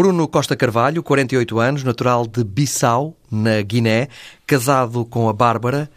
Bruno Costa Carvalho, 48 anos, natural de Bissau, na Guiné, casado com a Bárbara,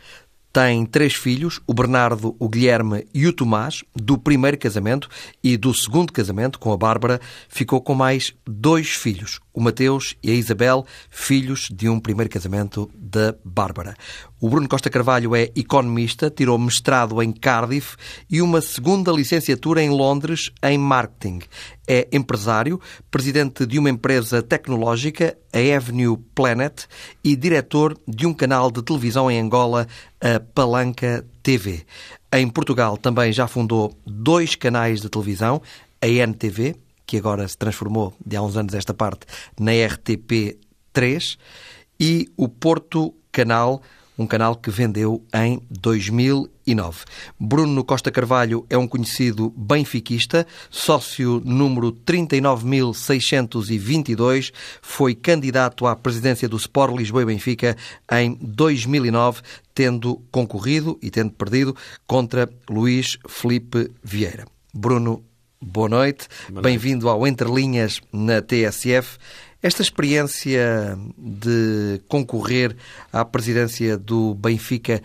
tem três filhos, o Bernardo, o Guilherme e o Tomás, do primeiro casamento e do segundo casamento com a Bárbara, ficou com mais dois filhos, o Mateus e a Isabel, filhos de um primeiro casamento da Bárbara. O Bruno Costa Carvalho é economista, tirou mestrado em Cardiff e uma segunda licenciatura em Londres em marketing. É empresário, presidente de uma empresa tecnológica, a Avenue Planet, e diretor de um canal de televisão em Angola, a Palanca TV. Em Portugal também já fundou dois canais de televisão, a NTV, que agora se transformou, de há uns anos esta parte, na RTP3, e o Porto Canal, um canal que vendeu em 2009. Bruno Costa Carvalho é um conhecido benfiquista, sócio número 39.622, foi candidato à presidência do Sport Lisboa e Benfica em 2009, tendo concorrido e tendo perdido contra Luís Felipe Vieira. Bruno, boa noite. Bem-vindo ao Entre Linhas na TSF. Esta experiência de concorrer à presidência do Benfica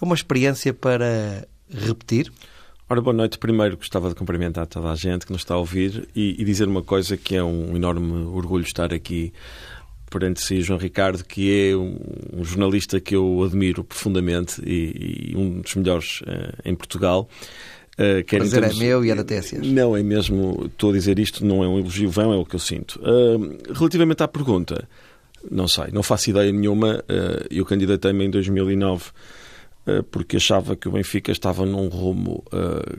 é uma experiência para repetir? Ora, boa noite. Primeiro gostava de cumprimentar toda a gente que nos está a ouvir e, e dizer uma coisa que é um enorme orgulho estar aqui perante si, João Ricardo, que é um, um jornalista que eu admiro profundamente e, e um dos melhores uh, em Portugal. Uh, quer Prazer termos... é meu e é da TSS. Não, é mesmo, estou a dizer isto, não é um elogio vão, é o que eu sinto. Uh, relativamente à pergunta, não sei, não faço ideia nenhuma. Uh, eu candidatei-me em 2009 porque achava que o Benfica estava num rumo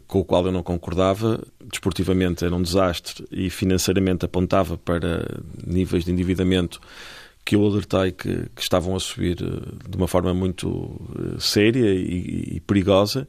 com o qual eu não concordava. Desportivamente era um desastre e financeiramente apontava para níveis de endividamento que eu alertei que, que estavam a subir de uma forma muito séria e, e perigosa.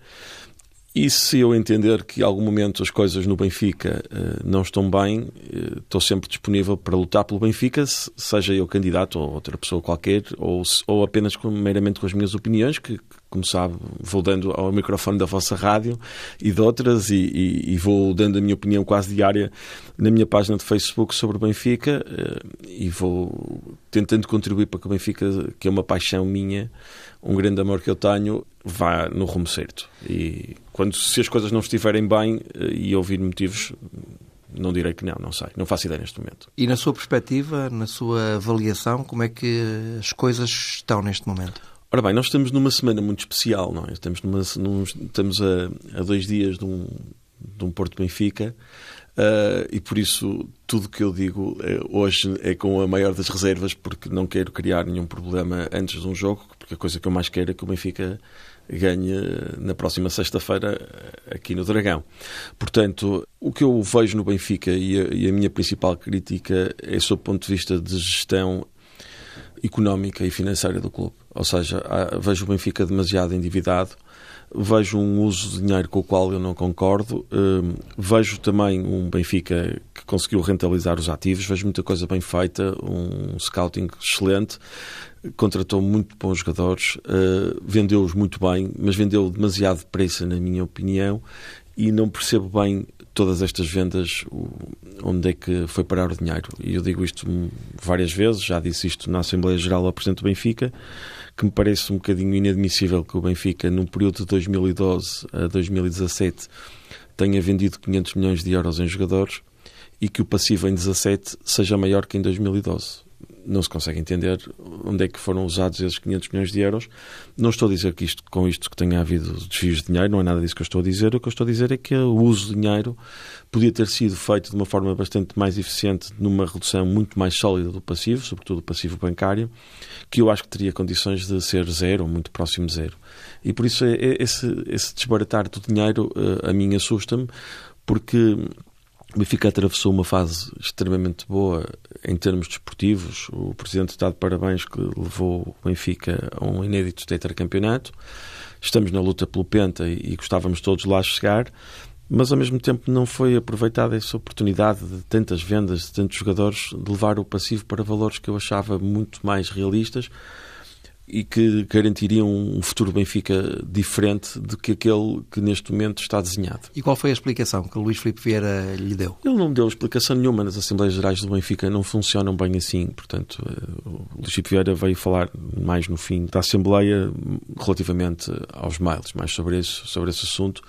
E se eu entender que em algum momento as coisas no Benfica uh, não estão bem, uh, estou sempre disponível para lutar pelo Benfica, seja eu candidato ou outra pessoa qualquer, ou, ou apenas com, meramente com as minhas opiniões, que, como sabe, vou dando ao microfone da vossa rádio e de outras, e, e, e vou dando a minha opinião quase diária na minha página de Facebook sobre o Benfica, uh, e vou tentando contribuir para que o Benfica, que é uma paixão minha, um grande amor que eu tenho, vá no rumo certo. E quando se as coisas não estiverem bem eh, e ouvir motivos, não direi que não, não sei, não faço ideia neste momento. E na sua perspectiva, na sua avaliação, como é que as coisas estão neste momento? Ora bem, nós estamos numa semana muito especial, não é? Estamos, numa, num, estamos a, a, dois dias de um, de um Porto Benfica uh, e por isso tudo que eu digo uh, hoje é com a maior das reservas porque não quero criar nenhum problema antes de um jogo, porque a coisa que eu mais quero é que o Benfica ganhe na próxima sexta-feira aqui no Dragão. Portanto, o que eu vejo no Benfica e a, e a minha principal crítica é sob o ponto de vista de gestão económica e financeira do clube. Ou seja, vejo o Benfica demasiado endividado, vejo um uso de dinheiro com o qual eu não concordo, hum, vejo também um Benfica que conseguiu rentabilizar os ativos, vejo muita coisa bem feita, um scouting excelente, contratou muito bons jogadores, uh, vendeu-os muito bem, mas vendeu demasiado depressa, na minha opinião, e não percebo bem todas estas vendas onde é que foi parar o dinheiro. E eu digo isto várias vezes, já disse isto na Assembleia Geral ao Presidente do Benfica, que me parece um bocadinho inadmissível que o Benfica, num período de 2012 a 2017, tenha vendido 500 milhões de euros em jogadores e que o passivo em 17 seja maior que em 2012 não se consegue entender onde é que foram usados esses 500 milhões de euros. Não estou a dizer que isto, com isto que tenha havido desvios de dinheiro, não é nada disso que eu estou a dizer. O que eu estou a dizer é que o uso de dinheiro podia ter sido feito de uma forma bastante mais eficiente, numa redução muito mais sólida do passivo, sobretudo o passivo bancário, que eu acho que teria condições de ser zero, muito próximo de zero. E por isso é, é esse, esse desbaratar do dinheiro eh, a mim assusta-me, porque o Benfica atravessou uma fase extremamente boa em termos desportivos. O Presidente está de parabéns que levou o Benfica a um inédito tetracampeonato. Estamos na luta pelo Penta e, gostávamos todos lá chegar, mas ao mesmo tempo não foi aproveitada essa oportunidade de tantas vendas, de tantos jogadores, de levar o passivo para valores que eu achava muito mais realistas e que garantiriam um futuro Benfica diferente do que aquele que neste momento está desenhado. E qual foi a explicação que o Luís Filipe Vieira lhe deu? Ele não me deu explicação nenhuma. Nas Assembleias Gerais do Benfica não funcionam bem assim. Portanto, eh, o Luís Filipe Vieira veio falar mais no fim da Assembleia relativamente aos mails, mais sobre, isso, sobre esse assunto,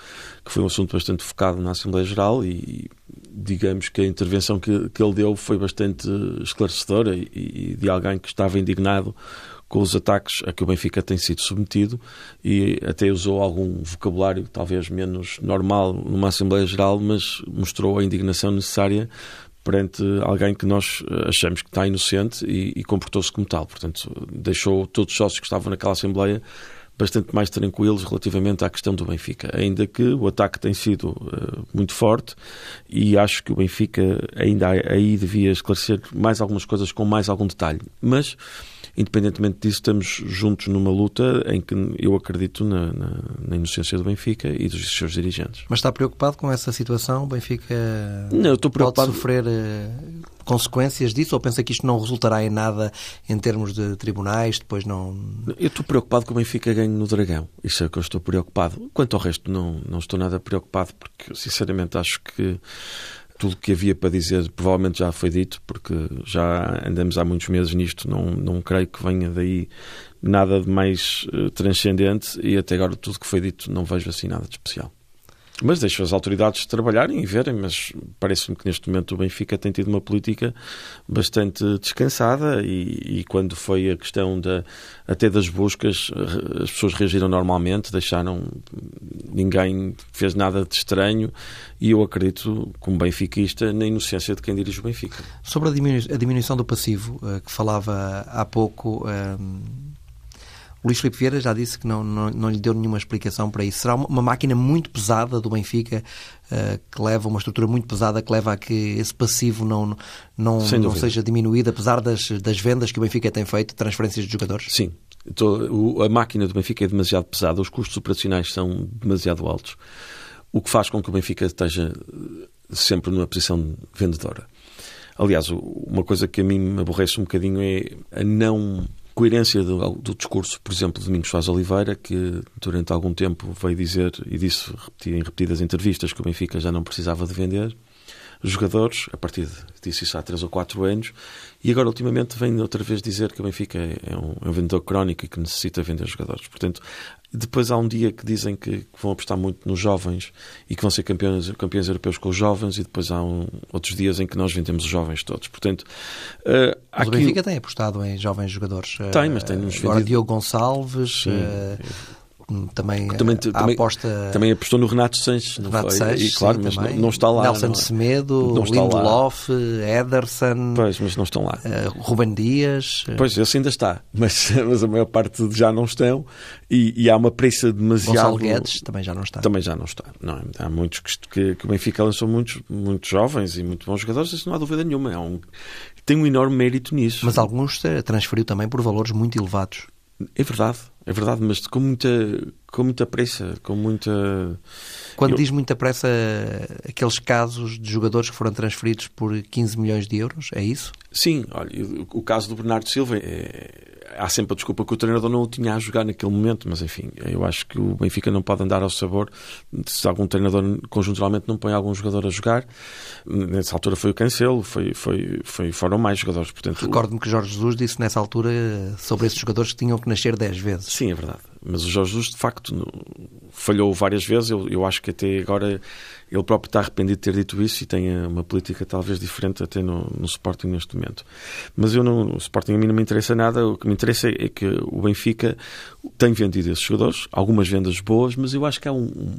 que foi um assunto bastante focado na Assembleia Geral e, digamos que a intervenção que, que ele deu foi bastante esclarecedora e, e de alguém que estava indignado com os ataques a que o Benfica tem sido submetido e até usou algum vocabulário talvez menos normal numa Assembleia Geral, mas mostrou a indignação necessária perante alguém que nós achamos que está inocente e, e comportou-se como tal. Portanto, deixou todos os sócios que estavam naquela Assembleia bastante mais tranquilos relativamente à questão do Benfica, ainda que o ataque tem sido uh, muito forte e acho que o Benfica ainda aí devia esclarecer mais algumas coisas com mais algum detalhe. Mas independentemente disso, estamos juntos numa luta em que eu acredito na, na, na, inocência do Benfica e dos seus dirigentes. Mas está preocupado com essa situação? O Benfica não, estou preocupado... pode sofrer uh, consequências disso ou pensa que isto não resultará em nada em termos de tribunais? Depois não. Eu estou preocupado que o Benfica ganhe no Dragão. Isso é que eu estou preocupado. Quanto ao resto, não, não estou nada preocupado porque, sinceramente, acho que tudo o que havia para dizer provavelmente já foi dito, porque já andamos há muitos meses nisto, não, não creio que venha daí nada de mais uh, transcendente e até agora tudo que foi dito não vejo assim nada de especial. Mas deixo as autoridades trabalharem e verem, mas parece-me que neste momento o Benfica tem tido uma política bastante descansada e, e, quando foi a questão da, até das buscas, as pessoas reagiram normalmente, deixaram, ninguém fez nada de estranho e eu acredito, como benfiquista, na inocência de quem dirige o Benfica. Sobre a, diminu a diminuição do passivo, uh, que falava há pouco... Uh o Luís Filipe Vieira já disse que não, não, não lhe deu nenhuma explicação para isso. Será uma, máquina muito pesada do Benfica, uh, que leva, uma estrutura muito pesada, que leva a que esse passivo não, não, não seja diminuído, apesar das, das vendas que o Benfica tem feito, transferências de jogadores? Sim. A máquina do Benfica é demasiado pesada, os custos operacionais são demasiado altos, o que faz com que o Benfica esteja sempre numa posição vendedora. Aliás, uma coisa que a mim me aborrece um bocadinho é a não coerência do, do, discurso, por exemplo, de Domingos Soares Oliveira, que durante algum tempo veio dizer, e disse em repetidas entrevistas, que o Benfica já não precisava de vender jogadores, a partir de, disse isso há 3 ou 4 anos, e agora ultimamente vem outra vez dizer que o Benfica é um, é um vendedor crónico e que necessita vender jogadores. Portanto, depois há um dia que dizem que, vão apostar muito nos jovens e que vão ser campeões, campeões europeus com os jovens, e depois há um, outros dias em que nós vendemos os jovens todos. Portanto, uh, mas o Benfica tem apostado em jovens jogadores. Tem, mas tem nos Agora vendido... Diogo Gonçalves. Sim. Uh, também, também, também, aposta... também apostou no Renato Sanches, não Renato? Sanches, e, claro, sim, mas não, não, está lá. Nelson não, Semedo, não Lindelof, Ederson. Pois, mas não estão lá. Uh, Ruben Dias. Pois, esse ainda está, mas, mas a maior parte já não estão e, e há uma pressa demasiado. Gonçalo Guedes também já não está. Também já não está. Não, é? há muitos que, que, que o Benfica lançou muitos, muitos jovens e muito bons jogadores, isso não há dúvida nenhuma. É um, tem um enorme mérito nisso. Mas alguns transferiu também por valores muito elevados. É verdade, é verdade, mas com muita, com muita pressa, com muita. Quando Eu... diz muita pressa, aqueles casos de jogadores que foram transferidos por 15 milhões de euros, é isso? Sim, olha, o caso do Bernardo Silva é, há sempre a desculpa que o treinador não o tinha a jogar naquele momento, mas enfim, eu acho que o Benfica não pode andar ao sabor se algum treinador conjunturalmente não põe algum jogador a jogar. Nessa altura foi o Cancelo, foi, foi, foi, foram mais jogadores. Portanto, Recordo-me que Jorge Jesus disse nessa altura sobre esses jogadores que tinham que nascer 10 vezes. Sim, é verdade. Mas o Jorge Jesus, de facto, falhou várias vezes. Eu, eu acho que até agora ele próprio está arrependido de ter dito isso e tem uma política talvez diferente até no, no Sporting neste momento. Mas eu não, o Sporting a mim não me interessa nada. O que me interessa é que o Benfica tem vendido esses jogadores, algumas vendas boas, mas eu acho que há um, um,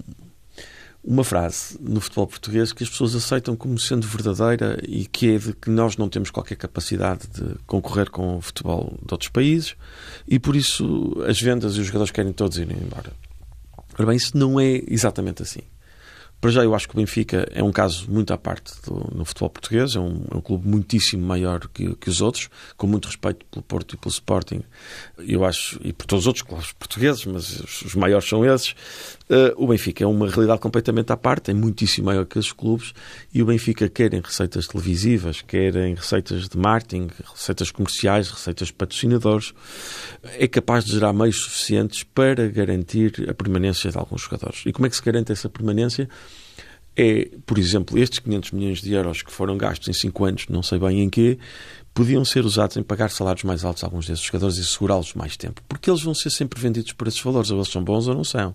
uma frase no futebol português que as pessoas aceitam como sendo verdadeira e que é de que nós não temos qualquer capacidade de concorrer com o futebol de outros países e por isso as vendas e os jogadores querem todos ir embora. Ora bem, isso não é exatamente assim Para já, eu acho que o Benfica é um caso muito à parte do, no futebol português, é um, é um clube muitíssimo maior que, que, os outros, com muito respeito pelo Porto e pelo Sporting, eu acho, e por todos os outros clubes portugueses, mas os, os maiores são esses. Uh, o Benfica é uma realidade completamente à parte, é muitíssimo maior que esses clubes, e o Benfica quer em receitas televisivas, quer em receitas de marketing, receitas comerciais, receitas de patrocinadores, é capaz de gerar meios suficientes para garantir a permanência de alguns jogadores. E como é que se garante essa permanência? É, por exemplo, estes 500 milhões de euros que foram gastos em 5 anos, não sei bem em quê, podiam ser usados em pagar salários mais altos a alguns desses jogadores e segurá-los mais tempo. Porque eles vão ser sempre vendidos por esses valores, ou eles são bons ou não são.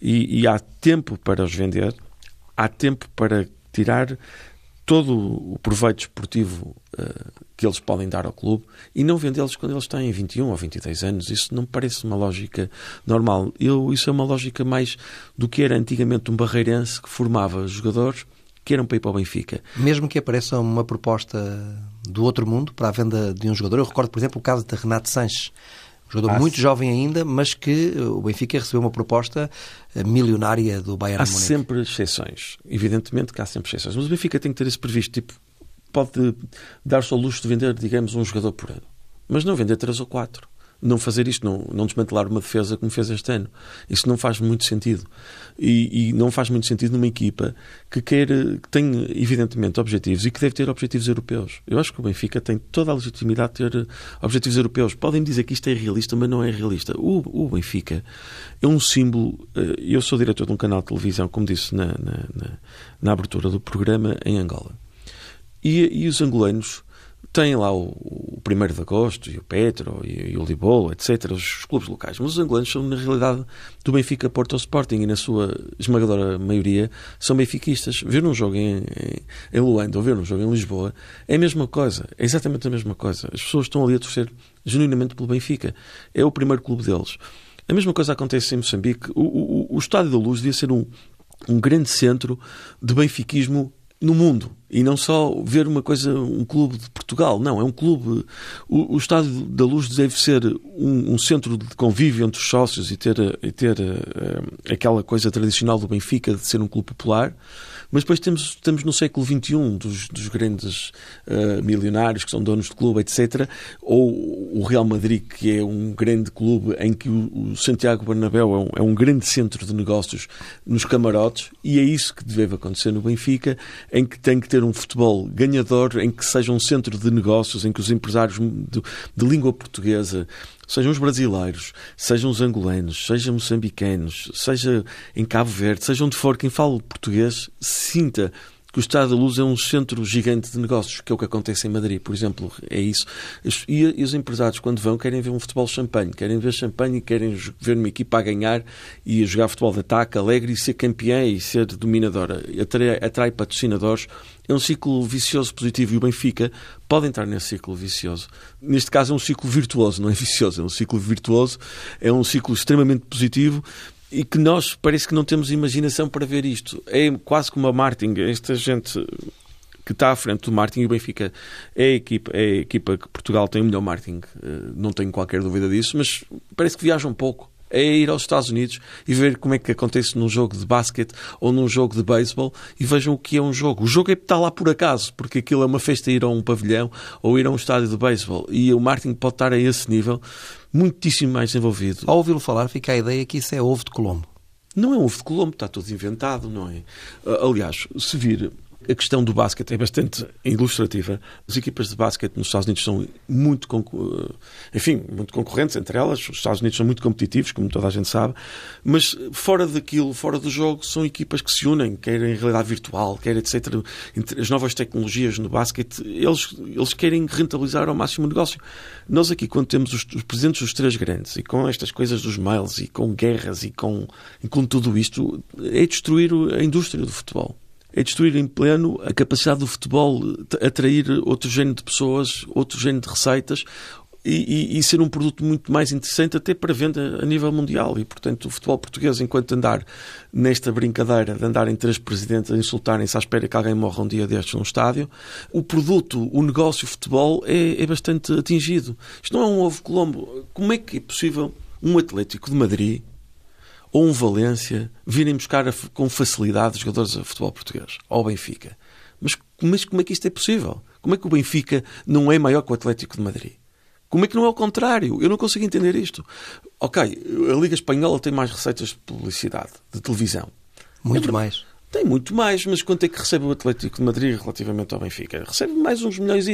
E, e há tempo para os vender, há tempo para tirar todo o proveito esportivo uh, que eles podem dar ao clube e não vendê-los quando eles têm 21 ou 22 anos. Isso não me parece uma lógica normal. Eu, isso é uma lógica mais do que era antigamente um barreirense que formava jogadores que eram para ir para o Benfica. Mesmo que apareça uma proposta do outro mundo para a venda de um jogador, eu recordo, por exemplo, o caso de Renato Sanches, jogador muito jovem ainda, mas que o Benfica recebeu uma proposta eh, milionária do Bayern Há Munique. sempre exceções. Evidentemente que há sempre exceções. Mas o Benfica tem que ter isso previsto. Tipo, pode dar-se ao luxo de vender, digamos, um jogador por ano. Mas não vender três ou quatro não fazer isto, não, não desmantelar uma defesa como fez este ano. Isso não faz muito sentido. E, e, não faz muito sentido numa equipa que quer, que tem evidentemente objetivos e que deve ter objetivos europeus. Eu acho que o Benfica tem toda a legitimidade de ter objetivos europeus. Podem dizer que isto é realista, mas não é realista. O, o Benfica é um símbolo. Eh, eu sou diretor de um canal de televisão, como disse na, na, na, na abertura do programa, em Angola. E, e os angolanos tem lá o, o 1 de Agosto e o Petro e, e o Libolo, etc., os clubes locais. Mas os angolanos são, na realidade, do Benfica, Porto Sporting e, na sua esmagadora maioria, são benfiquistas. Ver um jogo em, em, em Luanda ou ver um jogo em Lisboa é a mesma coisa. É exatamente a mesma coisa. As pessoas estão ali a torcer genuinamente pelo Benfica. É o primeiro clube deles. A mesma coisa acontece em Moçambique. O, o, o Estádio da Luz devia ser um, um grande centro de benfiquismo no mundo e não só ver uma coisa, um clube de Portugal, não, é um clube. O, o Estádio da Luz deve ser um, um, centro de convívio entre os sócios e ter, e ter uh, aquela coisa tradicional do Benfica de ser um clube popular. Mas depois temos, estamos no século XXI, dos, dos grandes uh, milionários que são donos de clube, etc. Ou o Real Madrid, que é um grande clube em que o, o Santiago Bernabéu é um, é um, grande centro de negócios nos camarotes, e é isso que deve acontecer no Benfica, em que tem que ter um futebol ganhador, em que seja um centro de negócios, em que os empresários de, de língua portuguesa sejam os brasileiros, sejam os angolanos, sejam moçambicanos, seja em Cabo Verde, seja onde for, quem fala português sinta que o Estado da Luz é um centro gigante de negócios, que é o que acontece em Madrid, por exemplo, é isso. E, os empresários, quando vão, querem ver um futebol champanhe, querem ver champanhe e querem ver uma equipa a ganhar e a jogar futebol de ataque, alegre e ser campeã e ser dominadora. Atrai, atrai patrocinadores. É um ciclo vicioso positivo e o Benfica pode entrar nesse ciclo vicioso. Neste caso é um ciclo virtuoso, não é vicioso, é um ciclo virtuoso, é um ciclo extremamente positivo e que nós parece que não temos imaginação para ver isto. É quase como a marketing, esta gente que está à frente do marketing e o Benfica é a equipa, é a equipa que Portugal tem o melhor marketing, eh, não tenho qualquer dúvida disso, mas parece que viajam pouco. É ir aos Estados Unidos e ver como é que acontece num jogo de basquete ou num jogo de beisebol e vejam o que é um jogo. O jogo é estar lá por acaso, porque aquilo é uma festa ir a um pavilhão ou ir a um estádio de beisebol e o marketing pode estar a esse nível muitíssimo mais desenvolvido. Ao ouvi-lo falar, fica a ideia que isso é ovo de Colombo. Não é um ovo de Colombo, está tudo inventado, não é? Aliás, se vir a questão do basquete é bastante ilustrativa. As equipas de basquete nos Estados Unidos são muito, enfim, muito concorrentes entre elas. Os Estados Unidos são muito competitivos, como toda a gente sabe. Mas fora daquilo, fora do jogo, são equipas que se unem, quer em realidade virtual, quer etc. As novas tecnologias no basquete, eles, eles querem rentabilizar ao máximo o negócio. Nós aqui, quando temos os, os presidentes dos três grandes e com estas coisas dos mails e com guerras e com, e com tudo isto, é destruir a indústria do futebol é destruir em pleno a capacidade do futebol atrair outro género de pessoas, outro género de receitas, e, e, e, ser um produto muito mais interessante até para venda a nível mundial. E, portanto, o futebol português, enquanto andar nesta brincadeira de andarem três presidentes a insultarem-se à espera que alguém morra um dia destes num estádio, o produto, o negócio o futebol é, é bastante atingido. Isto não é um ovo colombo. Como é que é possível um Atlético de Madrid ou um Valência virem buscar com facilidade jogadores de futebol português, ao Benfica. Mas, mas como é que isto é possível? Como é que o Benfica não é maior que o Atlético de Madrid? Como é que não é o contrário? Eu não consigo entender isto. Ok, a Liga Espanhola tem mais receitas de publicidade, de televisão. Muito é mais. Tem muito mais, mas quanto é que recebe o Atlético de Madrid relativamente ao Benfica? Recebe mais uns milhões.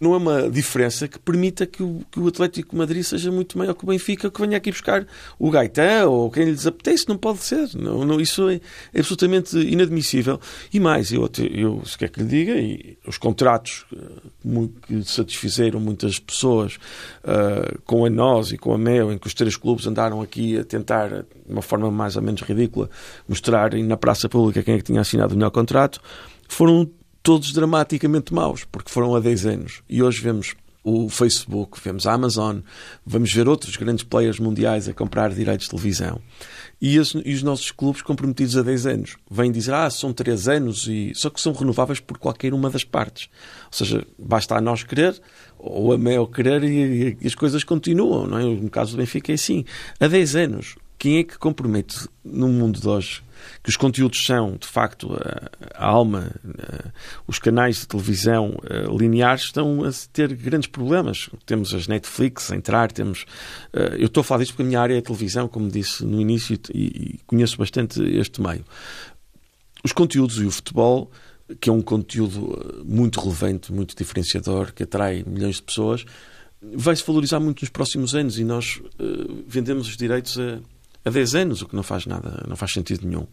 Não é uma diferença que permita que o, que o Atlético de Madrid seja muito maior que o Benfica, que venha aqui buscar o Gaetan ou quem lhes apetece. Não pode ser. Não, não, isso é, absolutamente inadmissível. E mais, eu, eu se quer que lhe diga, e os contratos eh, que satisfizeram muitas pessoas uh, com a nós e com a MEO, em que os três clubes andaram aqui a tentar, de uma forma mais ou menos ridícula, mostrarem na praça pública quem é que tinha assinado o melhor contrato, foram todos dramaticamente maus, porque foram há 10 anos. E hoje vemos o Facebook, vemos a Amazon, vamos ver outros grandes players mundiais a comprar direitos de televisão. E, e os nossos clubes comprometidos a 10 anos vêm dizer, ah, são 3 anos, e só que são renováveis por qualquer uma das partes. Ou seja, basta a nós querer, ou a Mel querer, e, e as coisas continuam. Não é? No caso do Benfica é assim. Há 10 anos, quem é que compromete no mundo de hoje que os conteúdos são, de facto, a, alma, os canais de televisão lineares estão a ter grandes problemas. Temos as Netflix a entrar, temos. Eu estou a falar disto porque a minha área é a televisão, como disse no início, e, conheço bastante este meio. Os conteúdos e o futebol que é um conteúdo muito relevante, muito diferenciador, que atrai milhões de pessoas, vai se valorizar muito nos próximos anos e nós uh, vendemos os direitos a, há 10 anos, o que não faz nada, não faz sentido nenhum.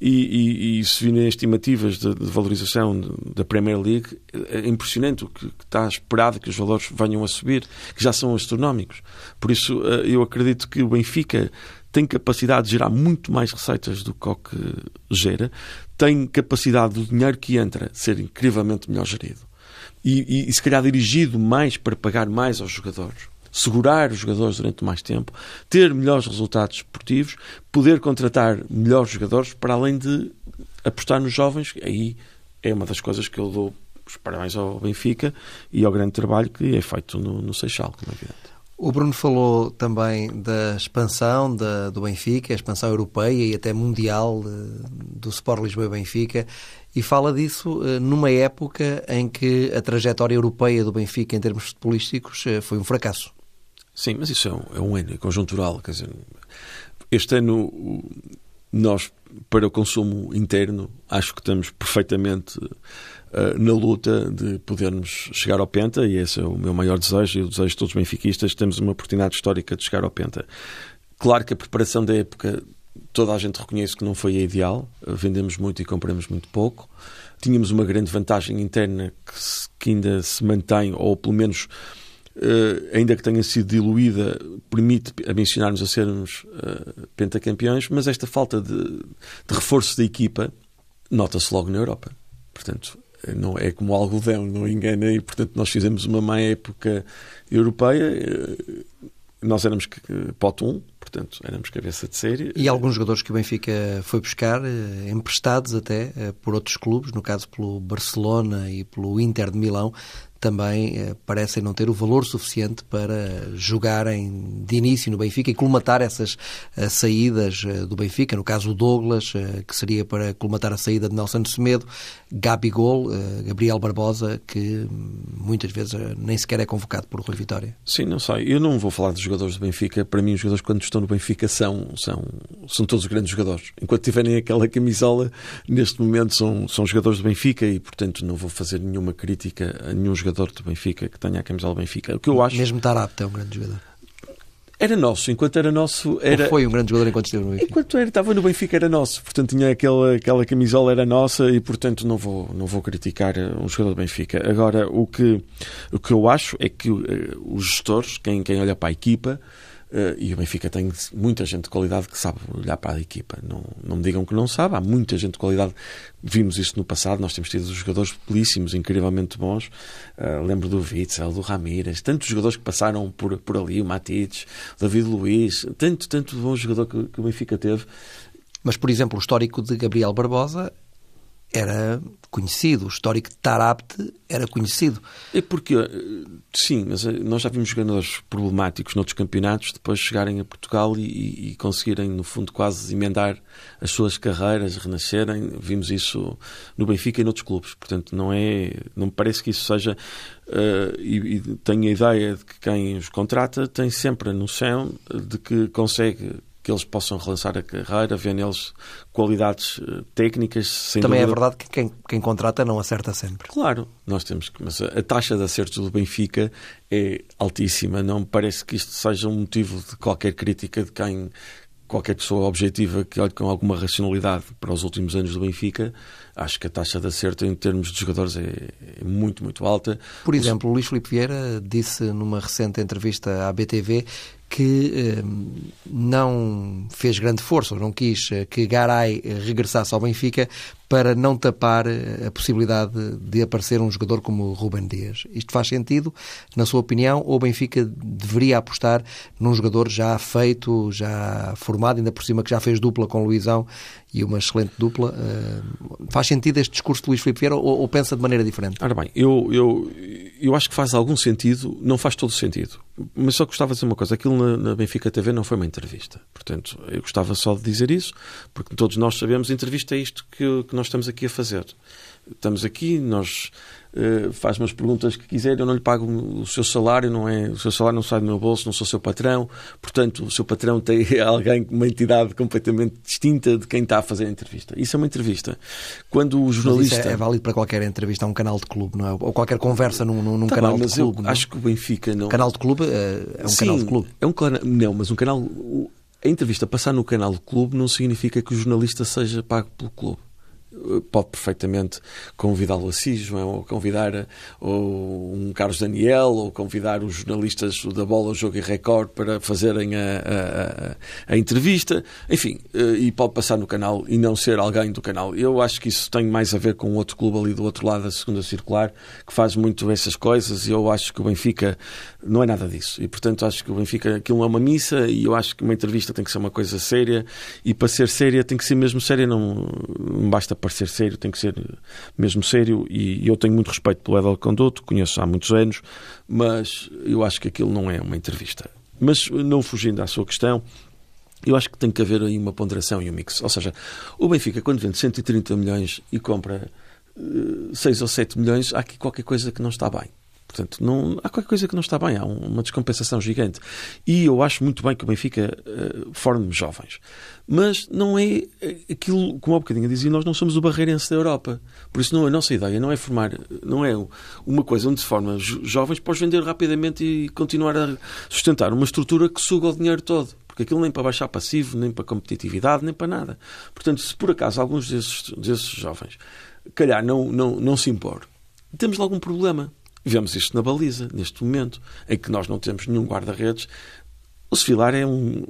E, e, e se virem estimativas de, de valorização da Premier League, é impressionante o que, que, está esperado que os valores venham a subir, que já são astronómicos. Por isso, eh, eu acredito que o Benfica tem capacidade de gerar muito mais receitas do que o que gera, tem capacidade do dinheiro que entra ser incrivelmente melhor gerido. E, e, e se calhar dirigido mais para pagar mais aos jogadores segurar os jogadores durante mais tempo, ter melhores resultados esportivos, poder contratar melhores jogadores, para além de apostar nos jovens. Aí é uma das coisas que eu dou os parabéns ao Benfica e ao grande trabalho que é feito no, no Seixal, como é evidente. O Bruno falou também da expansão da, do Benfica, a expansão europeia e até mundial eh, do Sport Lisboa e Benfica, e fala disso eh, numa época em que a trajetória europeia do Benfica em termos futebolísticos eh, foi um fracasso. Sim, mas isso é um, é um ano, é conjuntural. Quer dizer, este ano, nós, para o consumo interno, acho que estamos perfeitamente uh, na luta de podermos chegar ao Penta, e esse é o meu maior desejo e o desejo de todos os benfiquistas. Temos uma oportunidade histórica de chegar ao Penta. Claro que a preparação da época, toda a gente reconhece que não foi a ideal. Uh, vendemos muito e compramos muito pouco. Tínhamos uma grande vantagem interna que, que ainda se mantém, ou pelo menos Uh, ainda que tenha sido diluída, permite a mencionar-nos a sermos uh, pentacampeões, mas esta falta de, de reforço da equipa nota-se logo na Europa. Portanto, não é como algodão, não engana, e portanto nós fizemos uma má época europeia. Nós éramos pote 1, portanto éramos cabeça de série. E alguns jogadores que o Benfica foi buscar, emprestados até por outros clubes, no caso pelo Barcelona e pelo Inter de Milão, também eh, parecem não ter o valor suficiente para jogarem de início no Benfica e colmatar essas eh, saídas eh, do Benfica, no caso o Douglas, que seria para colmatar a saída de Nelson Semedo, Gabigol, Gabriel Barbosa, que muitas vezes nem sequer é convocado por Rui Vitória. Sim, não sei. Eu não vou falar dos jogadores do Benfica. Para mim, os jogadores quando estão no Benfica são, são, são todos grandes jogadores. Enquanto tiverem aquela camisola, neste momento são, são jogadores do Benfica e, portanto, não vou fazer nenhuma crítica a nenhum jogador jogador do Benfica que tenha a camisola do Benfica. O que eu acho. Mesmo Tarapte é um grande jogador. Era nosso, enquanto era nosso. Era... Ou foi um grande jogador enquanto esteve no Benfica? Enquanto era, estava no Benfica era nosso, portanto tinha aquela, aquela camisola era nossa e portanto não vou, não vou criticar um jogador do Benfica. Agora, o que, o que eu acho é que uh, os gestores, quem, quem olha para a equipa, e o Benfica tem muita gente de qualidade que sabe olhar para a equipa. Não, não me digam que não sabe, há muita gente de qualidade. Vimos isso no passado, nós temos tido jogadores belíssimos, incrivelmente bons. Uh, lembro do Witzel, do Ramírez, tantos jogadores que passaram por, por ali, o Matites, David Luiz, tanto, tanto bom jogador que, que o Benfica teve. Mas, por exemplo, o histórico de Gabriel Barbosa era conhecido, o histórico de Tarapte era conhecido. É porque, eh, sim, mas eh, nós já vimos jogadores problemáticos noutros campeonatos depois chegarem a Portugal e, e conseguirem, no fundo, quase emendar as suas carreiras, renascerem. Vimos isso no Benfica e noutros clubes. Portanto, não é, não me parece que isso seja. Uh, e, e tenho a ideia de que quem os contrata tem sempre a noção de que consegue que eles possam relançar a carreira, ver neles qualidades eh, técnicas. Sem Também é dúvida. é verdade que quem, quem, contrata não acerta sempre. Claro, nós temos que. Mas a, taxa de acerto do Benfica é altíssima. Não me parece que isto seja um motivo de qualquer crítica de quem. Qualquer pessoa objetiva que olhe com alguma racionalidade para os últimos anos do Benfica, acho que a taxa de acerto em termos de jogadores é, é muito, muito alta. Por exemplo, o Luís Filipe Vieira disse numa recente entrevista à BTV que eh, não fez grande força, ou não quis eh, que Garay regressasse ao Benfica para não tapar eh, a possibilidade de aparecer um jogador como Ruben Dias. Isto faz sentido, na sua opinião, ou o Benfica deveria apostar num jogador já feito, já formado, ainda por cima que já fez dupla com Luizão e uma excelente dupla. faz sentido este discurso de Luís Filipe Vieira ou, ou pensa de maneira diferente? Ora bem, eu, eu, eu acho que faz algum sentido, não faz todo sentido. Mas só gostava de dizer uma coisa: aquilo na, na, Benfica TV não foi uma entrevista. Portanto, eu gostava só de dizer isso, porque todos nós sabemos, entrevista é isto que, que nós estamos aqui a fazer. Estamos aqui, nós uh, faz umas perguntas que quiser, eu não lhe pago o seu salário, não é, o seu salário não sai do meu bolso, não sou seu patrão, portanto, o seu patrão tem alguém, uma entidade completamente distinta de quem está a fazer a entrevista. Isso é uma entrevista. Quando o jornalista. Mas isso é, é válido para qualquer entrevista a um canal de clube, não é? Ou qualquer conversa num, num tá canal bem, de clube. acho que o Benfica não. Canal de clube é, é um Sim, canal de clube. É um Não, mas um canal. A entrevista passar no canal de clube não significa que o jornalista seja pago pelo clube pode perfeitamente convidá-lo a Cis, é? ou convidar ou um Carlos Daniel, ou convidar os jornalistas da Bola, Jogo e Record para fazerem a, a, a, entrevista, enfim, eh, e pode passar no canal e não ser alguém do canal. Eu acho que isso tem mais a ver com outro clube ali do outro lado da segunda circular, que faz muito essas coisas, e eu acho que o Benfica não é nada disso. E portanto acho que o Benfica aquilo é uma missa, e eu acho que uma entrevista tem que ser uma coisa séria, e para ser séria tem que ser mesmo séria, não, não basta parecer sério, tem que ser mesmo sério. E eu tenho muito respeito pelo Edel Conduto, conheço há muitos anos, mas eu acho que aquilo não é uma entrevista. Mas não fugindo à sua questão, eu acho que tem que haver aí uma ponderação e um mix. Ou seja, o Benfica, quando vende 130 milhões e compra 6 eh, ou 7 milhões, há aqui qualquer coisa que não está bem. Portanto, não, há qualquer coisa que não está bem, há uma descompensação gigante. E eu acho muito bem que o Benfica uh, forme jovens. Mas não é eh, aquilo, como há um bocadinho dizia, nós não somos o barreirense da Europa. Por isso, não, a nossa ideia não é formar, não é uma coisa onde se forma jovens para os vender rapidamente e continuar a sustentar uma estrutura que suga o dinheiro todo porque aquilo nem para baixar passivo, nem para competitividade, nem para nada. Portanto, se por acaso alguns desses, desses jovens, calhar, não, não, não se impor, temos lá algum problema. Vemos isto na baliza, neste momento, em que nós não temos nenhum guarda-redes. O Sevilar é um,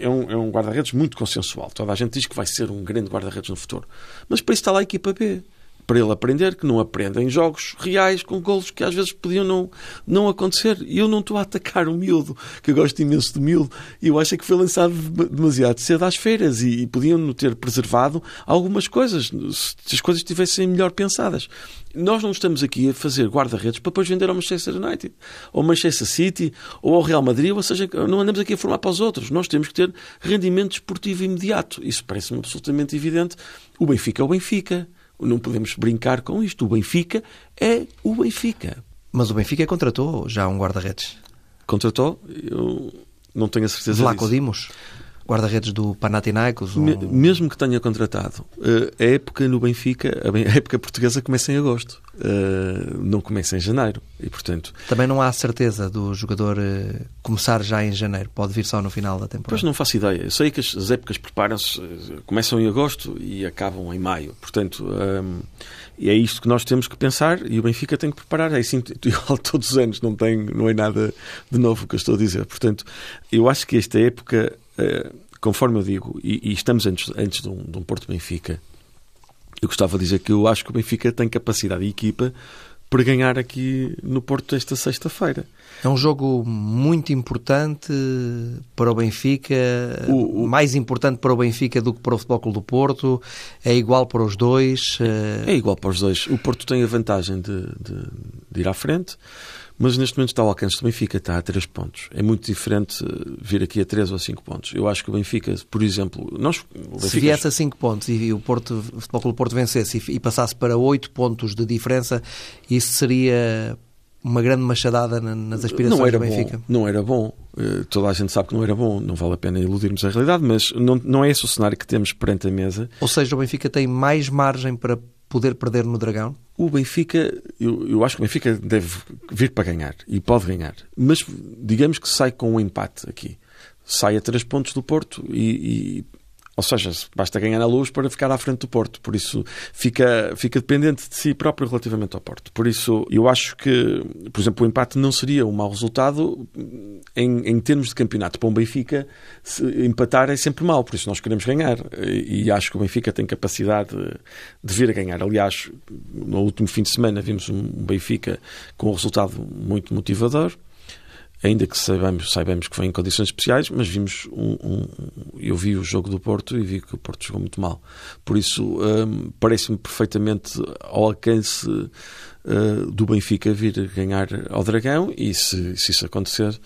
é um, é um guarda-redes muito consensual. Toda a gente diz que vai ser um grande guarda-redes no futuro. Mas para isso está lá a equipa B para ele aprender que não aprendem jogos reais com golos que às vezes podiam não, não acontecer. E eu não estou a atacar o miúdo, que eu gosto imenso do miúdo, eu acho que foi lançado demasiado cedo às feiras e, e podiam ter preservado algumas coisas, se as coisas estivessem melhor pensadas. Nós não estamos aqui a fazer guarda-redes para depois vender ao Manchester United, ou Manchester City, ou ao Real Madrid, ou seja, não andamos aqui a formar para os outros. Nós temos que ter rendimento esportivo imediato. Isso parece-me absolutamente evidente. O Benfica é o Benfica. Não podemos brincar com isto. O Benfica é o Benfica. Mas o Benfica contratou já um guarda-redes. Contratou? Eu não tenho a certeza Vlaco disso. Dimos? Guarda-redes do Panathinaikos? Mesmo que tenha contratado, eh, a época no Benfica, a época portuguesa começa em agosto, eh, não começa em janeiro. E, portanto... Também não há certeza do jogador eh, começar já em janeiro, pode vir só no final da temporada? Pois não faço ideia. Eu sei que as épocas preparam-se, começam em agosto e acabam em maio. Portanto, e é isto que nós temos que pensar e o Benfica tem que preparar. É assim, igual todos os anos, não, tem, não é nada de novo que eu estou a dizer. Portanto, eu acho que esta época conforme eu digo, e, e estamos antes, antes de, um, de um Porto Benfica, eu gostava de dizer que eu acho que o Benfica tem capacidade e equipa para ganhar aqui no Porto esta sexta-feira. É um jogo muito importante para o Benfica, o, o... mais importante para o Benfica do que para o Futebol Clube do Porto, é igual para os dois? É, é igual para os dois. O Porto tem a vantagem de, de, de ir à frente, mas neste momento está ao alcance do Benfica, está a 3 pontos. É muito diferente eh, vir aqui a 3 ou a 5 pontos. Eu acho que o Benfica, por exemplo, nós... Benfica... Se viesse a 5 pontos e o, Porto, o Futebol Clube Porto vencesse e passasse para 8 pontos de diferença, isso seria uma grande machadada nas aspirações não era do Benfica. Bom, não era bom. Eh, toda a gente sabe que não era bom. Não vale a pena iludirmos a realidade, mas não, não é esse o cenário que temos perante a mesa. Ou seja, o Benfica tem mais margem para poder perder no Dragão? O Benfica, eu, eu acho que o Benfica deve vir para ganhar e pode ganhar. Mas digamos que sai com um empate aqui. Sai a três pontos do Porto e, e ou seja, basta ganhar a luz para ficar à frente do Porto. Por isso, fica, fica dependente de si próprio relativamente ao Porto. Por isso, eu acho que, por exemplo, o empate não seria um mau resultado em, em termos de campeonato. Para um Benfica, empatar é sempre mau. Por isso, nós queremos ganhar. E, e acho que o Benfica tem capacidade de, de vir a ganhar. Aliás, no último fim de semana, vimos um Benfica com um resultado muito motivador ainda que saibamos, saibamos que foi em condições especiais, mas vimos um, um, eu vi o jogo do Porto e vi que o Porto jogou muito mal. Por isso, um, parece-me perfeitamente ao alcance uh, do Benfica vir ganhar ao Dragão e se, se isso acontecer,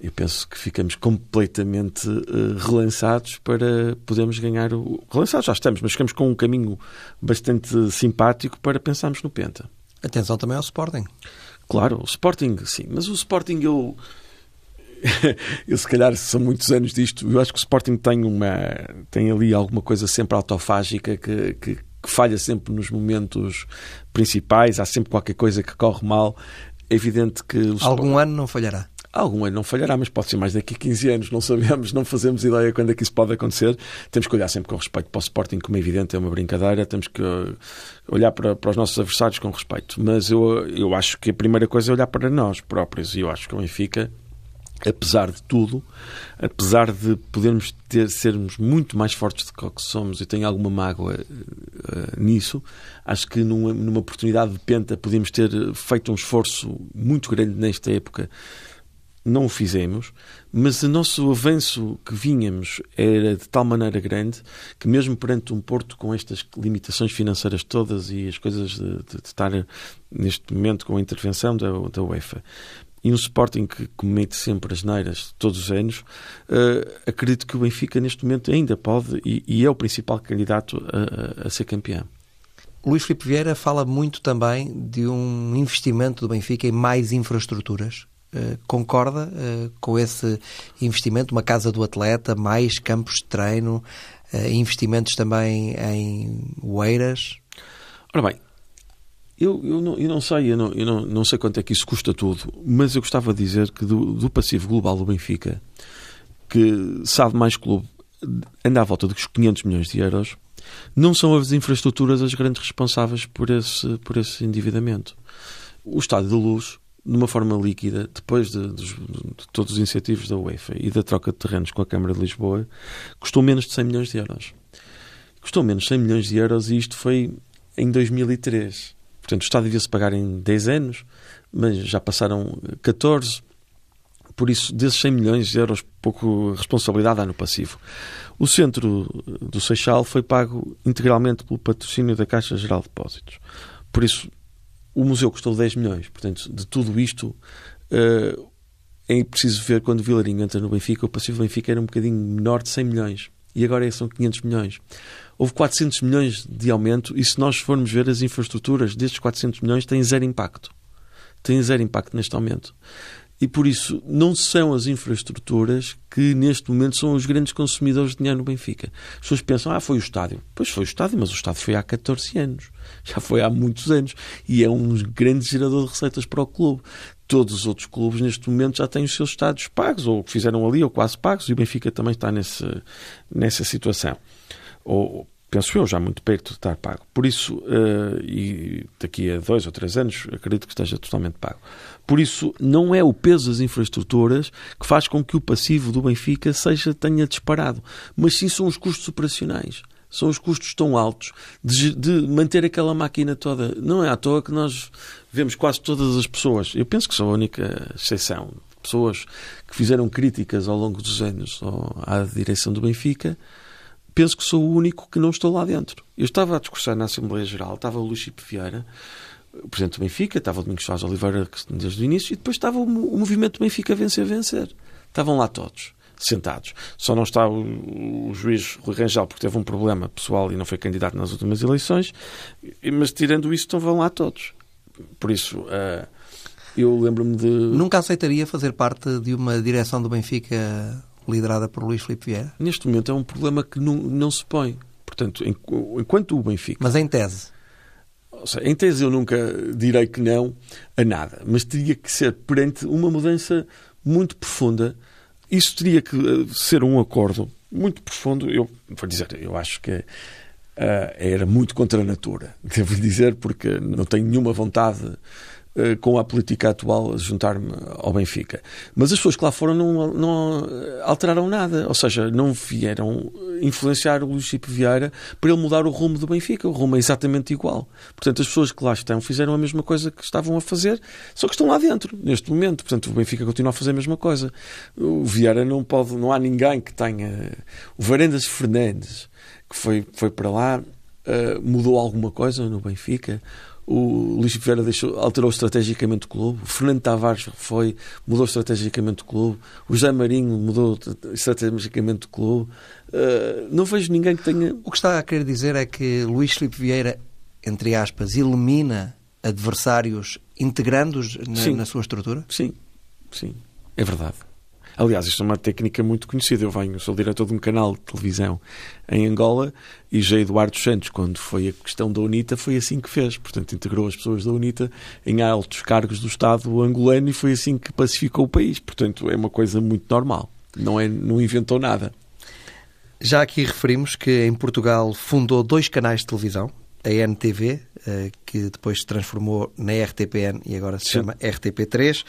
eu penso que ficamos completamente uh, relançados para podermos ganhar o. Relançados já estamos, mas ficamos com um caminho bastante simpático para pensarmos no Penta. Atenção também ao Sporting. Claro, o Sporting, sim. Mas o Sporting, eu. eu se calhar são muitos anos disto. Eu acho que o Sporting tem uma. tem ali alguma coisa sempre autofágica que, que, que falha sempre nos momentos principais. Há sempre qualquer coisa que corre mal. É evidente que. Algum Sport... ano não falhará algum ano não falhará, mas pode ser mais daqui a 15 anos, não sabemos, não fazemos ideia quando é que isso pode acontecer. Temos que olhar sempre com respeito para o Sporting, como é evidente, é uma brincadeira, temos que uh, olhar para, para os nossos adversários com respeito. Mas eu, eu acho que a primeira coisa é olhar para nós próprios, e eu acho que o Benfica apesar de tudo, apesar de podermos ter, sermos muito mais fortes do que somos, e tenho alguma mágoa uh, nisso, acho que numa, numa oportunidade de penta podemos ter feito um esforço muito grande nesta época não o fizemos, mas o nosso avanço que vínhamos era de tal maneira grande que, mesmo perante um Porto com estas limitações financeiras todas e as coisas de, de, de estar neste momento com a intervenção da, da UEFA, e um Sporting que comete sempre as neiras todos os anos, uh, acredito que o Benfica neste momento ainda pode e, e é o principal candidato a, a, a ser campeão. Luís Filipe Vieira fala muito também de um investimento do Benfica em mais infraestruturas concorda uh, com esse investimento? Uma casa do atleta, mais campos de treino, uh, investimentos também em Oeiras? Ora bem, eu, eu, não, eu não sei, eu, não, eu não, não sei quanto é que isso custa tudo, mas eu gostava de dizer que do, do passivo global do Benfica, que sabe mais clube, anda à volta dos 500 milhões de euros, não são as infraestruturas as grandes responsáveis por esse, por esse endividamento. O estádio de luz de uma forma líquida, depois de, de, de, todos os incentivos da UEFA e da troca de terrenos com a Câmara de Lisboa, custou menos de 100 milhões de euros. Custou menos de 100 milhões de euros e isto foi em 2003. Portanto, o Estado devia-se pagar em 10 anos, mas já passaram 14. Por isso, desses 100 milhões de euros, pouco responsabilidade há no passivo. O centro do Seixal foi pago integralmente pelo patrocínio da Caixa Geral de Depósitos. Por isso, o museu custou 10 milhões. Portanto, de tudo isto, uh, é preciso ver quando o Vilarinho entra no Benfica, o passivo do Benfica era um bocadinho menor de 100 milhões. E agora são 500 milhões. Houve 400 milhões de aumento e se nós formos ver as infraestruturas destes 400 milhões têm zero impacto. Têm zero impacto neste aumento. E por isso, não são as infraestruturas que neste momento são os grandes consumidores de dinheiro no Benfica. As pessoas pensam, ah, foi o estádio. Pois foi o estádio, mas o estádio foi há 14 anos. Já foi há muitos anos. E é um grande gerador de receitas para o clube. Todos os outros clubes neste momento já têm os seus estádios pagos, ou fizeram ali, ou quase pagos, e o Benfica também está nesse, nessa situação. Ou, penso eu, já muito perto de estar pago. Por isso, uh, e daqui a dois ou três anos, acredito que esteja totalmente pago. Por isso, não é o peso das infraestruturas que faz com que o passivo do Benfica seja tenha disparado, mas sim são os custos operacionais. são os custos tão altos de, de, manter aquela máquina toda. Não é à toa que nós vemos quase todas as pessoas, eu penso que sou a única exceção, pessoas que fizeram críticas ao longo dos anos à direção do Benfica, penso que sou o único que não estou lá dentro. Eu estava a discursar na Assembleia Geral, estava o Luís Chico Vieira, o Presidente do Benfica, estava o Domingos Soares Oliveira desde o início, e depois estava o, o movimento Benfica Vencer Vencer. Estavam lá todos sentados. Só não está o, o juiz Rui Rangel porque teve um problema pessoal e não foi candidato nas últimas eleições, mas tirando isso, estão lá todos. Por isso, uh, eu lembro-me de. Nunca aceitaria fazer parte de uma direção do Benfica liderada por Luís Filipe Vieira? Neste momento é um problema que não, não se põe. Portanto, enquanto o Benfica. Mas em tese. Seja, em tese eu nunca direi que não a nada, mas teria que ser perante uma mudança muito profunda isso teria que eh, ser um acordo muito profundo. Eu vou dizer, eu acho que uh, era muito contra a natura, devo dizer, porque não tenho nenhuma vontade com a política atual juntar-me ao Benfica. Mas as pessoas que lá foram não, não alteraram nada, ou seja, não vieram influenciar o Luís Chico Vieira para ele mudar o rumo do Benfica. O rumo é exatamente igual. Portanto, as pessoas que lá estão fizeram a mesma coisa que estavam a fazer, só que estão lá dentro, neste momento. Portanto, o Benfica continua a fazer a mesma coisa. O Vieira não pode, não há ninguém que tenha. O Varendas Fernandes, que foi, foi para lá, uh, mudou alguma coisa no Benfica o Luís Vieira deixou, alterou estrategicamente o clube, o Fernando Tavares foi, mudou estrategicamente o clube, o José Marinho mudou estrategicamente o clube. Uh, não vejo ninguém que tenha. O que está a querer dizer é que Luís Filipe Vieira, entre aspas, elimina adversários integrando-os na, na sua estrutura? Sim, sim, é verdade. Aliás, isto é uma técnica muito conhecida. Eu venho, sou diretor de um canal de televisão em Angola e José Eduardo Santos, quando foi a questão da UNITA, foi assim que fez. Portanto, integrou as pessoas da UNITA em altos cargos do Estado angolano e foi assim que pacificou o país. Portanto, é uma coisa muito normal. Não, é, não inventou nada. Já aqui referimos que em Portugal fundou dois canais de televisão, a NTV, eh, que depois se transformou na RTPN e agora se Sim. chama RTP3,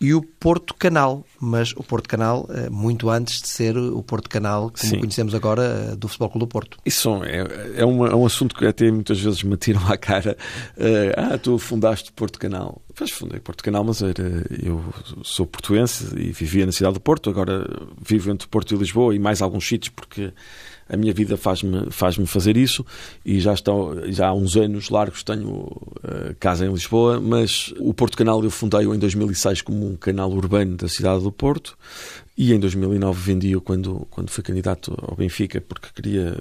e o Porto Canal, mas o Porto Canal eh, muito antes de ser o Porto Canal como Sim. conhecemos agora eh, do Futebol Clube do Porto. Isso é, é, um, é um assunto que até muitas vezes me tiram à cara. Uh, ah, tu fundaste o Porto Canal. Pois fundei Porto Canal, mas era, eu sou portuense e vivia na cidade do Porto, agora vivo entre Porto e Lisboa e mais alguns sítios porque a minha vida faz-me faz fazer isso e já, estou, já há uns anos largos tenho uh, casa em Lisboa, mas o Porto Canal eu fundei-o em 2006 como um canal urbano da cidade do Porto e em 2009 vendi-o quando, quando fui candidato ao Benfica porque queria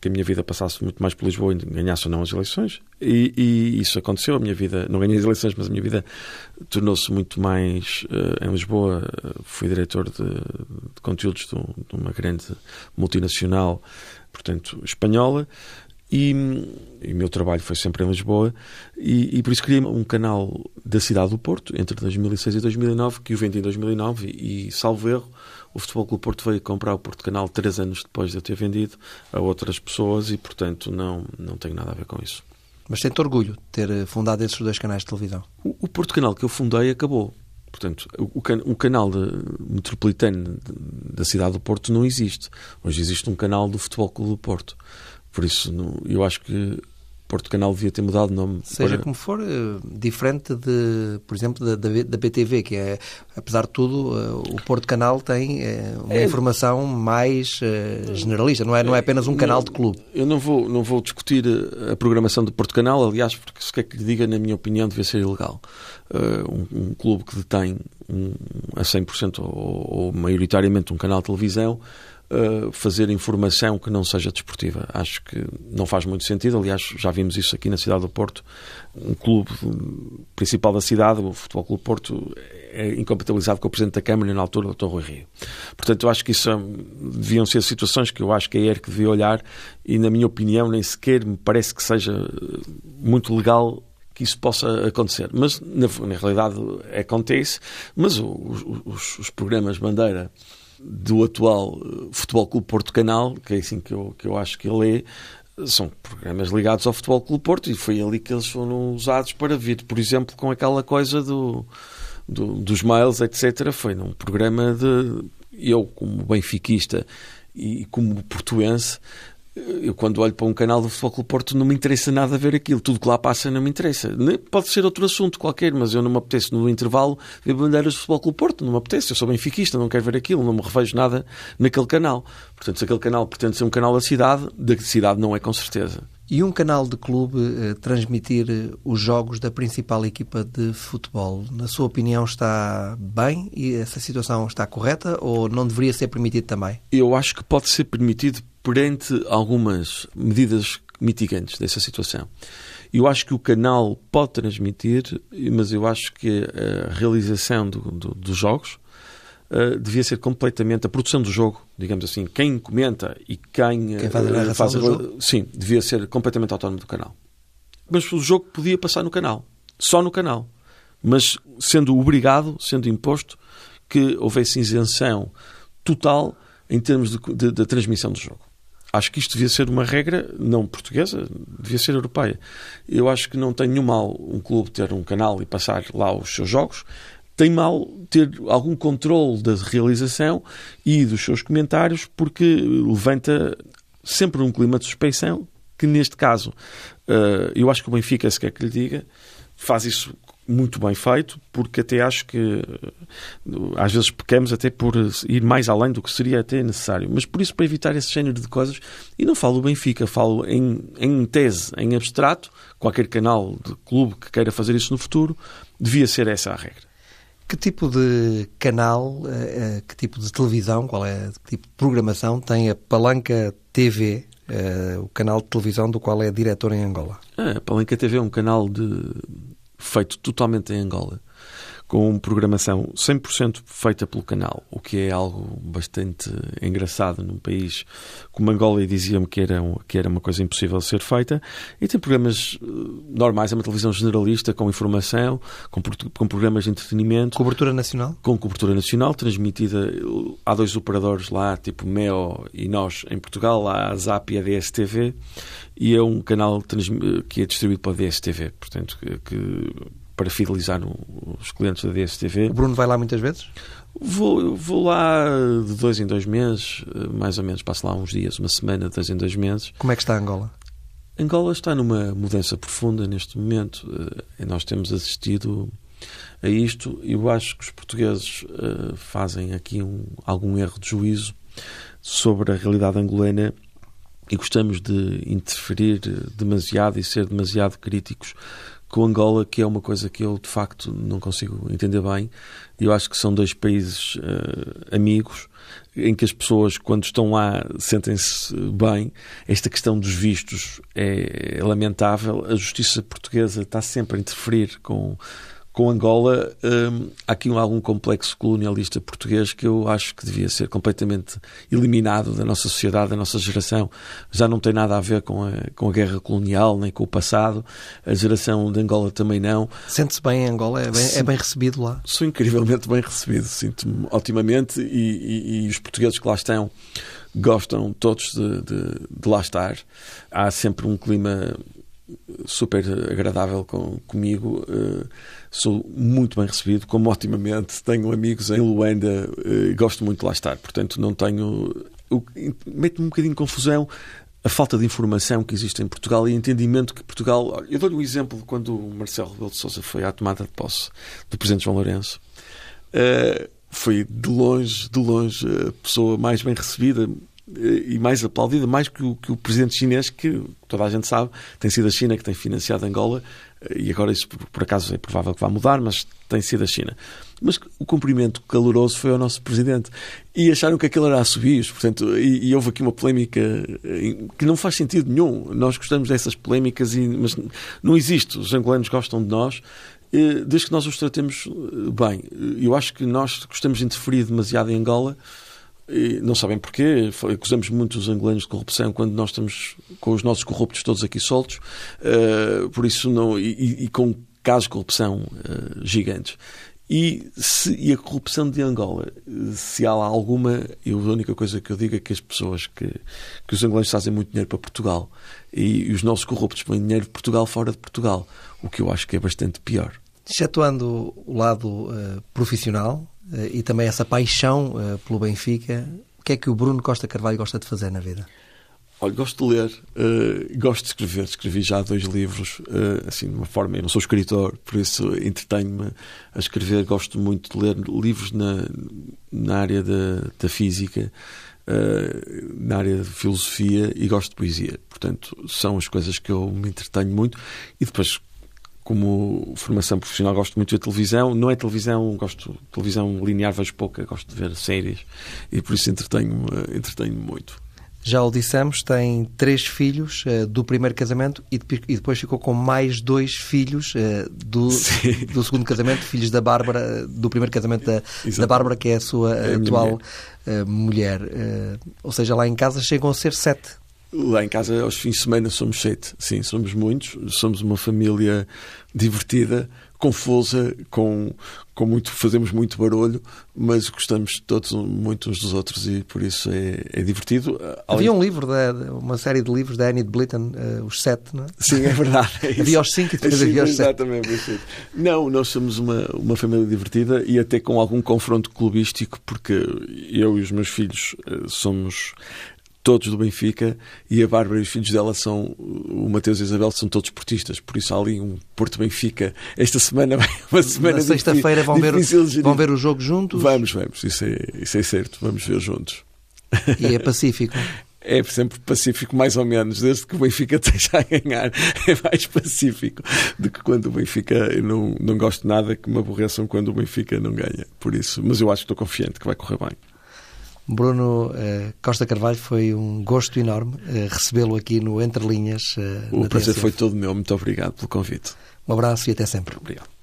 que a minha vida passasse muito mais por Lisboa e ganhasse ou não as eleições. E, e, isso aconteceu. A minha vida, não ganhei as eleições, mas a minha vida tornou-se muito mais uh, em Lisboa. Fui diretor de, de conteúdos de, de, uma grande multinacional, portanto, espanhola. E, o meu trabalho foi sempre em Lisboa e, e, por isso criei um canal da cidade do Porto entre 2006 e 2009 que o vendi em 2009 e, e salvo erro o Futebol Clube Porto veio comprar o Porto Canal três anos depois de eu ter vendido a outras pessoas e, portanto, não, não tenho nada a ver com isso. Mas sente orgulho de ter eh, fundado esses dois canais de televisão? O, o Porto Canal que eu fundei acabou. Portanto, o, o canal de, metropolitano da cidade do Porto não existe. Hoje existe um canal do Futebol Clube do Porto. Por isso, não, eu acho que Porto Canal devia ter mudado de nome. Seja para... como for, eh, diferente de, por exemplo, da, da, BTV, que é, apesar de tudo, eh, o Porto Canal tem eh, uma é... informação mais generalista, não é, não é apenas um canal de clube. Eu não vou, não vou discutir a programação do Porto Canal, aliás, porque se quer que lhe diga, na minha opinião, devia ser ilegal. Um, um clube que detém um, a 100% ou, ou maioritariamente um canal de televisão uh, fazer informação que não seja desportiva. Acho que não faz muito sentido. Aliás, já vimos isso aqui na cidade do Porto. Um clube principal da cidade, o Futebol Clube Porto, é incompatibilizado com o Presidente da Câmara na altura, o Dr. Rui Rio. Portanto, eu acho que isso deviam ser situações que eu acho que a ERC devia olhar e, na minha opinião, nem sequer me parece que seja muito legal que isso possa acontecer. Mas, na, na realidade, acontece. Mas os, os programas bandeira do atual eh, Futebol Clube Porto Canal, que é assim que eu, que eu acho que ele é, são programas ligados ao Futebol Clube Porto e foi ali que eles foram usados para vir, por exemplo, com aquela coisa do, do dos mails, etc. Foi num programa de. Eu, como benfiquista e como portuense, eu quando olho para um canal do Futebol Clube Porto não me interessa nada ver aquilo. Tudo que lá passa não me interessa. Pode ser outro assunto qualquer, mas eu não me apetece no intervalo ver bandeiras do Futebol Clube Porto. Não me apetece. Eu sou benfiquista, não quero ver aquilo. Não me revejo nada naquele canal. Portanto, se aquele canal pretende ser um canal da cidade, da cidade não é com certeza. E um canal de clube eh, transmitir eh, os jogos da principal equipa de futebol, na sua opinião, está bem e essa situação está correta ou não deveria ser permitido também? Eu acho que pode ser permitido perante algumas medidas mitigantes dessa situação. Eu acho que o canal pode transmitir, mas eu acho que a realização do, do, dos jogos uh, devia ser completamente a produção do jogo, digamos assim, quem comenta e quem, quem faz, a, faz a, jogo? sim, devia ser completamente autónomo do canal. Mas o jogo podia passar no canal, só no canal, mas sendo obrigado, sendo imposto que houvesse isenção total em termos da transmissão do jogo. Acho que isto devia ser uma regra não portuguesa, devia ser europeia. Eu acho que não tem nenhum mal um clube ter um canal e passar lá os seus jogos. Tem mal ter algum controle da realização e dos seus comentários, porque levanta sempre um clima de suspeição que, neste caso, eh, eu acho que o Benfica, se quer que lhe diga, faz isso muito bem feito, porque até acho que eh, às vezes pecamos até por ir mais além do que seria até necessário. Mas por isso, para evitar esse género de coisas, e não falo do Benfica, falo em, em tese, em abstrato, qualquer canal de clube que queira fazer isso no futuro, devia ser essa a regra. Que tipo de canal, eh, eh, que tipo de televisão, qual é que tipo de programação tem a Palanca TV, o canal de televisão do qual é diretor em Angola? A Palanca TV é um canal de feito totalmente em Angola, com programação 100% feita pelo canal, o que é algo bastante engraçado num país como Angola e dizia-me que era, que era uma coisa impossível de ser feita. E tem programas eh, normais, é uma televisão generalista com informação, com, com programas de entretenimento. Cobertura nacional? Com cobertura nacional, transmitida. Há dois operadores lá, tipo Meo e nós em Portugal, há a ZAP e a DSTV e é um canal que é distribuído pela DSTV, portanto, que para fidelizar os clientes da DSTV. O Bruno vai lá muitas vezes? Vou, vou lá de dois em dois meses, mais ou menos, passo lá uns dias, uma semana, de dois em dois meses. Como é que está Angola? Angola está numa mudança profunda neste momento. Eh, e nós temos assistido a isto. Eu acho que os portugueses eh, fazem aqui um, algum erro de juízo sobre a realidade angolana e gostamos de interferir demasiado e ser demasiado críticos com Angola, que é uma coisa que eu de facto não consigo entender bem. Eu acho que são dois países uh, amigos em que as pessoas, quando estão lá, sentem-se bem. Esta questão dos vistos é, é lamentável. A justiça portuguesa está sempre a interferir com com Angola, hum, há aqui um, algum complexo colonialista português que eu acho que devia ser completamente eliminado da nossa sociedade, da nossa geração. Já não tem nada a ver com a, com a guerra colonial, nem com o passado. A geração de Angola também não. Sente-se bem em Angola? É bem, é bem, recebido lá? Sou incrivelmente bem recebido. Sinto-me otimamente e, e, e os portugueses que lá estão gostam todos de, de, de, lá estar. Há sempre um clima super agradável com, comigo. Uh, sou muito bem recebido, como otimamente. Tenho amigos em Luanda e uh, gosto muito de lá estar. Portanto, não tenho. Mete-me um bocadinho de confusão a falta de informação que existe em Portugal e entendimento que Portugal. Eu dou-lhe um exemplo quando o Marcelo Rebelo de Sousa foi à tomada de posse do Presidente João Lourenço. Uh, foi de longe, de longe, a pessoa mais bem recebida e mais aplaudida, mais que o, que o presidente chinês, que toda a gente sabe, tem sido a China que tem financiado Angola, e agora isso por, acaso é provável que vá mudar, mas tem sido a China. Mas o cumprimento caloroso foi ao nosso presidente. E acharam que aquilo era assobios, portanto, e, e, houve aqui uma polémica eh, que não faz sentido nenhum. Nós gostamos dessas polémicas, e, mas não existe. Os angolanos gostam de nós eh, desde que nós os tratemos eh, bem. Eu acho que nós gostamos de interferir demasiado em Angola e não sabem porquê, acusamos muito os angolanos de corrupção quando nós estamos com os nossos corruptos todos aqui soltos, uh, por isso não, e, e, com casos de corrupção uh, gigantes. E, se, e a corrupção de Angola, se há lá alguma, eu, a única coisa que eu digo é que as pessoas que, que os angolanos fazem muito dinheiro para Portugal e, e os nossos corruptos põem dinheiro de Portugal fora de Portugal, o que eu acho que é bastante pior. Excetuando o lado uh, profissional, e também essa paixão eh, pelo Benfica, o que é que o Bruno Costa Carvalho gosta de fazer na vida? Olha, gosto de ler, uh, gosto de escrever. Escrevi já dois livros, uh, assim, de uma forma. Eu não sou escritor, por isso entretenho-me a escrever. Gosto muito de ler livros na, na área da, da física, uh, na área de filosofia e gosto de poesia. Portanto, são as coisas que eu me entretenho muito. E depois, como formação profissional, gosto muito de ver televisão. Não é televisão, gosto de televisão linear, vejo pouca, gosto de ver séries e por isso entretenho-me entretenho muito já o dissemos, tem três filhos uh, do primeiro casamento e, de, e, depois ficou com mais dois filhos uh, do, do segundo casamento, filhos da Bárbara, do primeiro casamento da, da Bárbara, que é a sua é atual mulher. mulher. ou seja, lá em casa chegam a ser sete. Lá em casa, aos fins de semana, somos sete. Sim, somos muitos. Somos uma família divertida, confusa, com, com muito, fazemos muito barulho, mas gostamos todos muito uns dos outros e por isso é, é divertido. Havia um livro, de, uma série de livros da Annie de Blitten, uh, Os Sete, não é? Sim, é verdade. É havia os cinco e depois havia os sete. Exatamente. Não, nós somos uma, uma família divertida e até com algum confronto clubístico, porque eu e os meus filhos uh, somos todos do Benfica e a Bárbara e os filhos dela são, o Mateus e a Isabel, são todos portistas, por isso há ali um Porto Benfica. Esta semana vai uma semana. Na sexta-feira vão, ver, vão ver o jogo juntos? Vamos, vamos, isso é, isso é certo, vamos ver juntos. E é pacífico? é sempre pacífico, mais ou menos, desde que o Benfica esteja a ganhar. É mais pacífico do que quando o Benfica. Eu não, não gosto nada que me aborreçam quando o Benfica não ganha. Por isso, mas eu acho que estou confiante que vai correr bem. Bruno uh, Costa Carvalho, foi um gosto enorme uh, recebê-lo aqui no Entre Linhas. Uh, o prazer foi todo meu. Muito obrigado pelo convite. Um abraço e até sempre. Obrigado.